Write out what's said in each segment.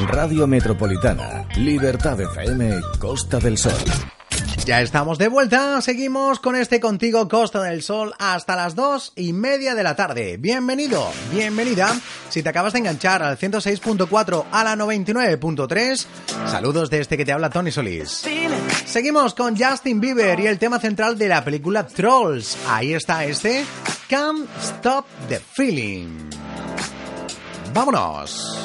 Radio Metropolitana, Libertad FM, Costa del Sol. Ya estamos de vuelta, seguimos con este Contigo Costa del Sol hasta las dos y media de la tarde. Bienvenido, bienvenida. Si te acabas de enganchar al 106.4 a la 99.3, saludos de este que te habla Tony Solís. Seguimos con Justin Bieber y el tema central de la película Trolls. Ahí está este, Can't Stop the Feeling. Vámonos.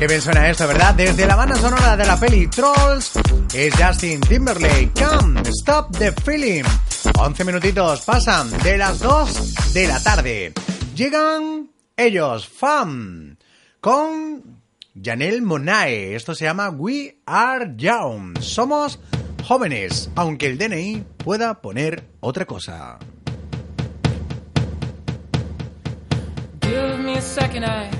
Qué bien suena esto, ¿verdad? Desde la banda sonora de la peli Trolls es Justin Timberlake. Come, stop the feeling. 11 minutitos pasan de las 2 de la tarde. Llegan ellos, FAM, con Janelle Monae. Esto se llama We Are Young. Somos jóvenes, aunque el DNI pueda poner otra cosa. Give me a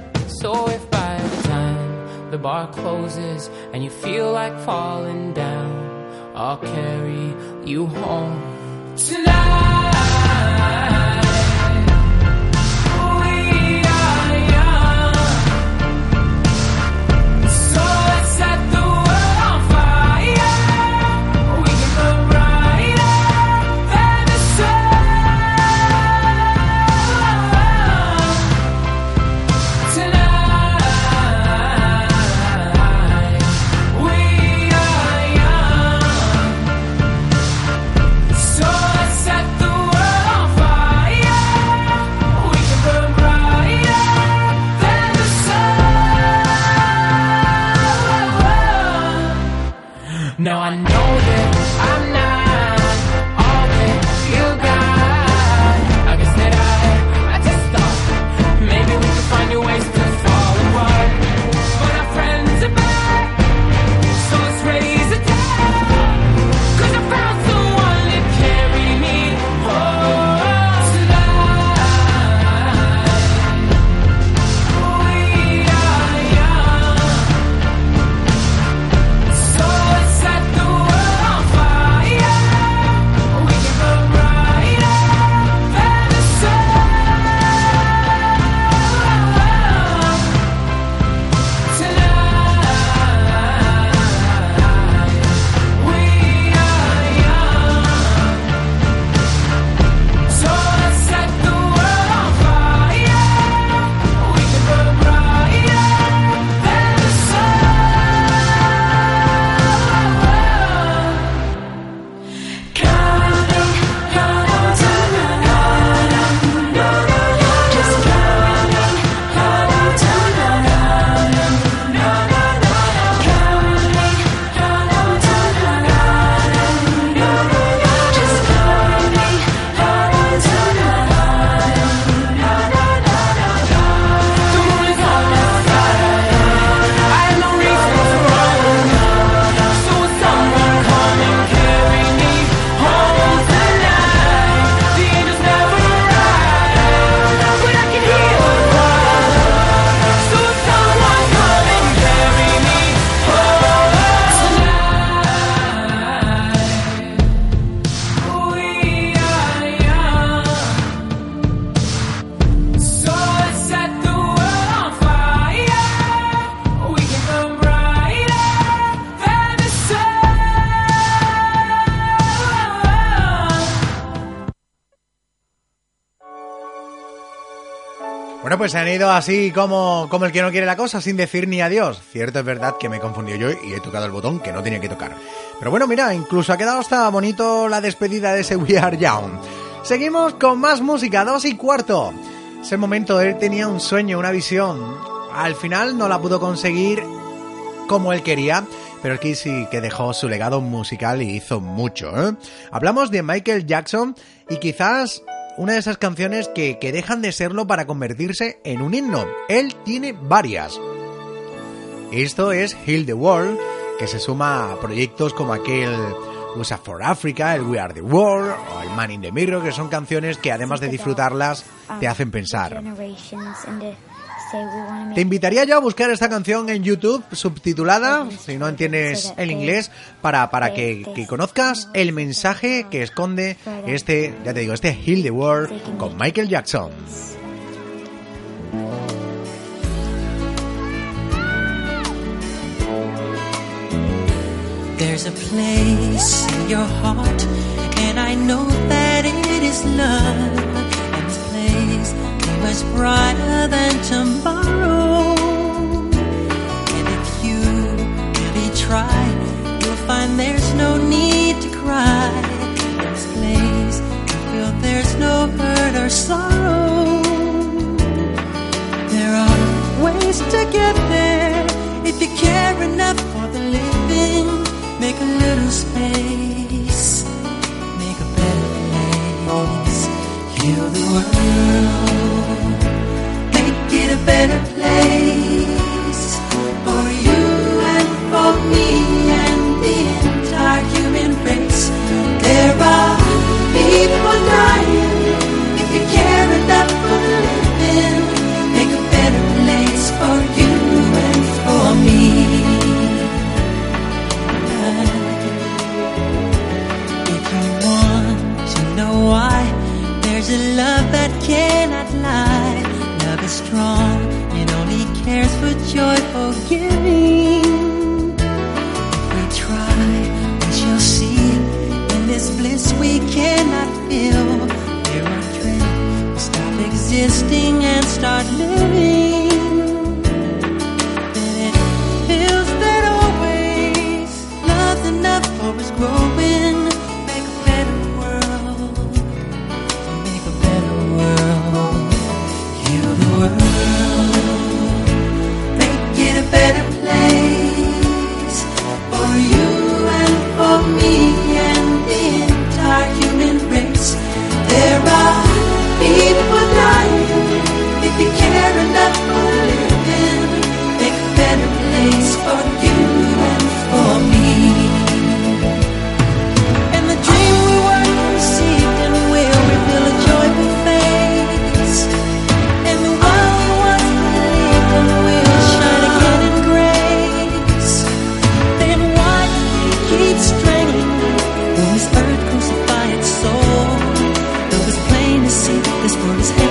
So if by the time the bar closes and you feel like falling down, I'll carry you home Now I know that I'm not Bueno, pues se han ido así como, como el que no quiere la cosa, sin decir ni adiós. Cierto es verdad que me he confundido yo y he tocado el botón que no tenía que tocar. Pero bueno, mira, incluso ha quedado hasta bonito la despedida de ese We Are Young. Seguimos con más música, dos y cuarto. Es el momento, él tenía un sueño, una visión. Al final no la pudo conseguir como él quería, pero aquí sí que dejó su legado musical y hizo mucho. ¿eh? Hablamos de Michael Jackson y quizás una de esas canciones que, que dejan de serlo para convertirse en un himno. Él tiene varias. Esto es Heal the World, que se suma a proyectos como aquel USA for Africa, el We Are the World o el Man in the Mirror, que son canciones que además de disfrutarlas te hacen pensar. Te invitaría yo a buscar esta canción en YouTube subtitulada, si no entiendes el inglés, para, para que, que conozcas el mensaje que esconde este, ya te digo, este Heal the World con Michael Jackson. There's a place in your heart, and I know that it is love. And this place much brighter than tomorrow. And if you really try, you'll find there's no need to cry. This place, you feel there's no hurt or sorrow. There are ways to get there if you care enough for the living. Make a little space, make a better place. Heal the world, better place crucify its soul. Though it's plain to see this world is hell.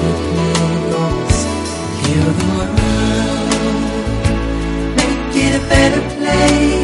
The world, make it a better place.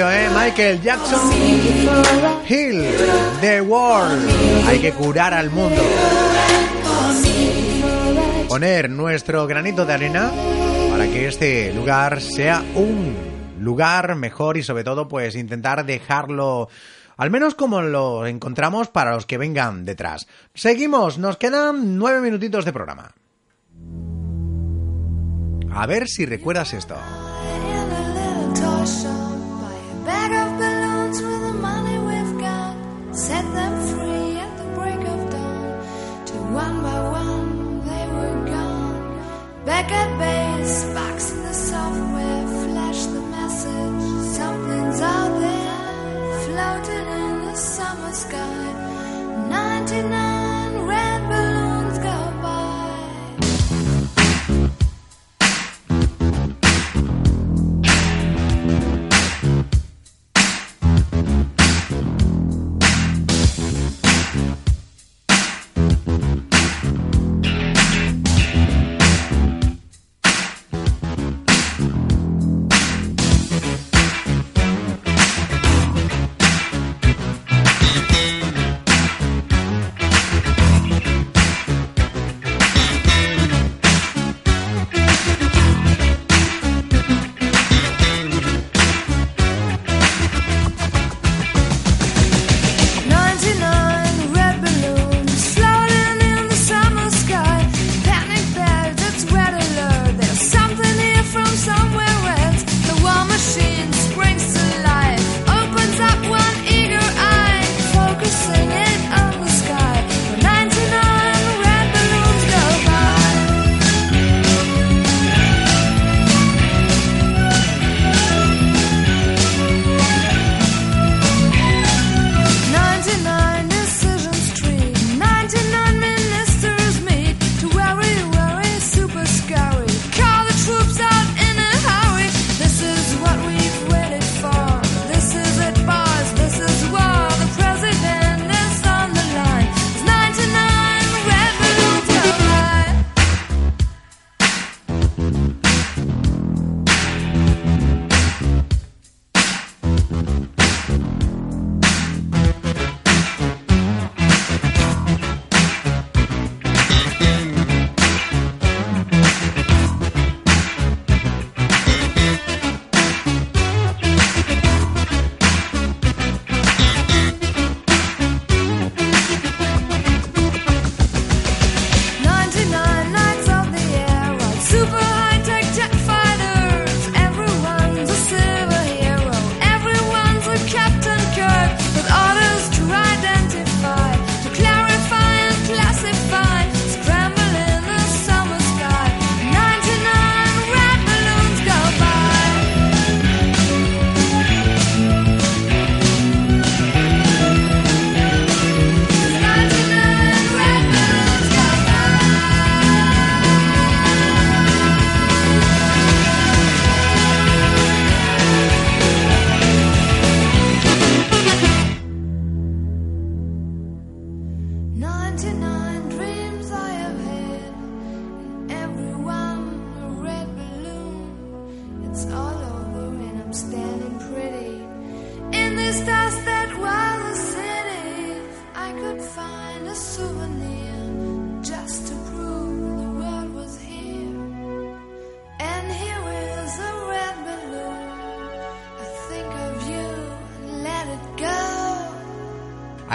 ¿Eh? Michael Jackson Hill, The World. Hay que curar al mundo. Poner nuestro granito de arena para que este lugar sea un lugar mejor y sobre todo pues intentar dejarlo al menos como lo encontramos para los que vengan detrás. Seguimos, nos quedan nueve minutitos de programa. A ver si recuerdas esto. set them free at the break of dawn. To one by one they were gone. Back at base, box in the software, flash the message. Something's out there, floating in the summer sky. 99.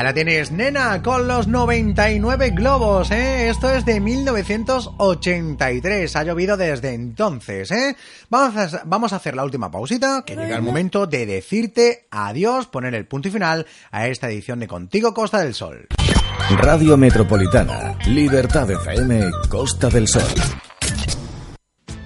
La tienes, nena, con los 99 globos, ¿eh? Esto es de 1983. Ha llovido desde entonces, ¿eh? Vamos a, vamos a hacer la última pausita, que llega el momento de decirte adiós, poner el punto y final a esta edición de Contigo Costa del Sol. Radio Metropolitana, Libertad FM, Costa del Sol.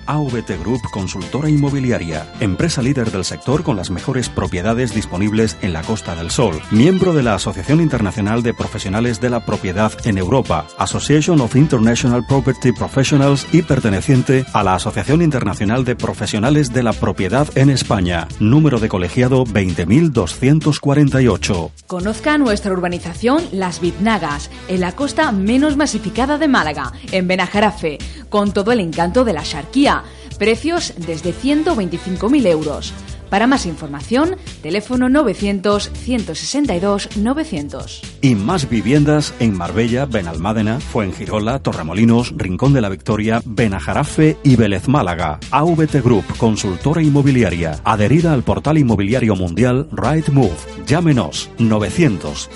AVT Group Consultora Inmobiliaria, empresa líder del sector con las mejores propiedades disponibles en la Costa del Sol, miembro de la Asociación Internacional de Profesionales de la Propiedad en Europa, Association of International Property Professionals y perteneciente a la Asociación Internacional de Profesionales de la Propiedad en España, número de colegiado 20248. Conozca nuestra urbanización Las Biznagas, en la costa menos masificada de Málaga, en Benajarafe, con todo el encanto de la charquía. Precios desde 125.000 euros. Para más información, teléfono 900 162 900. Y más viviendas en Marbella, Benalmádena, Fuengirola, Torremolinos, Rincón de la Victoria, Benajarafe y Vélez Málaga. AVT Group, consultora inmobiliaria, adherida al portal inmobiliario mundial Right Move. Llámenos 900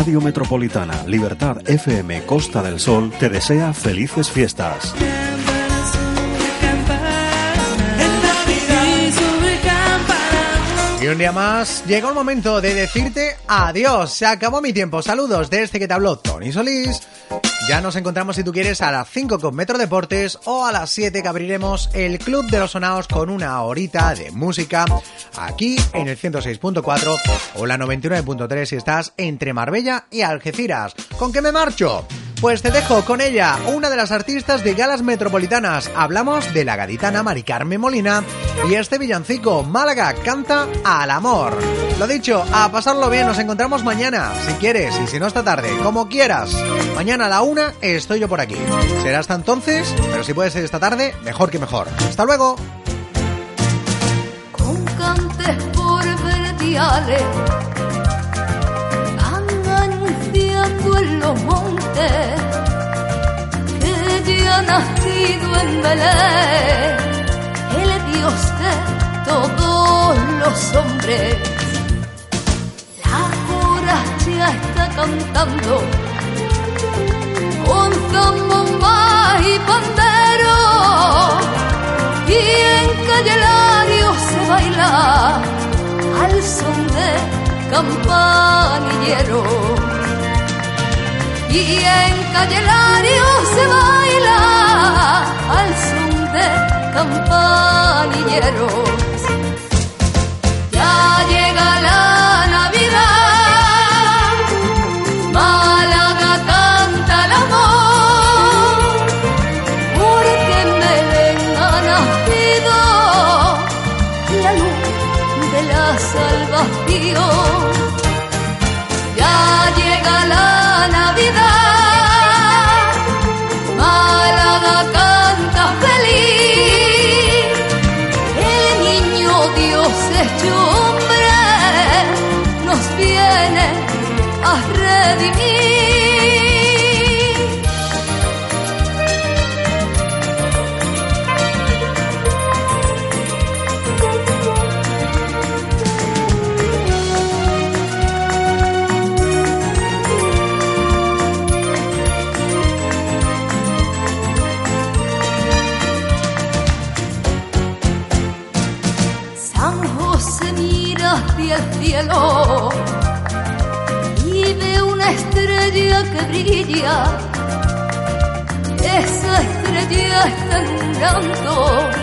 Radio Metropolitana, Libertad FM, Costa del Sol, te desea felices fiestas. Un día más llegó el momento de decirte adiós. Se acabó mi tiempo. Saludos de este que te habló Tony Solís. Ya nos encontramos si tú quieres a las 5 con Metro Deportes o a las 7 que abriremos el Club de los Sonados con una horita de música aquí en el 106.4 o la 99.3 si estás entre Marbella y Algeciras. ¿Con qué me marcho? Pues te dejo con ella, una de las artistas de galas metropolitanas. Hablamos de la gaditana Mari Carmen Molina y este villancico, Málaga canta al amor. Lo dicho, a pasarlo bien, nos encontramos mañana, si quieres, y si no esta tarde, como quieras. Mañana a la una estoy yo por aquí. Será hasta entonces, pero si puede ser esta tarde, mejor que mejor. Hasta luego. Con por anunciando en los montes que ya nacido en Belén el Dios de todos los hombres. La ya está cantando con zambomba y pandero y en Calle se baila al son de campanillero y en Calle se baila al son de campanilleros. Ya llega la viene a redimir. San José mira hacia el cielo estrella que brilla. Esa estrella está alumbrando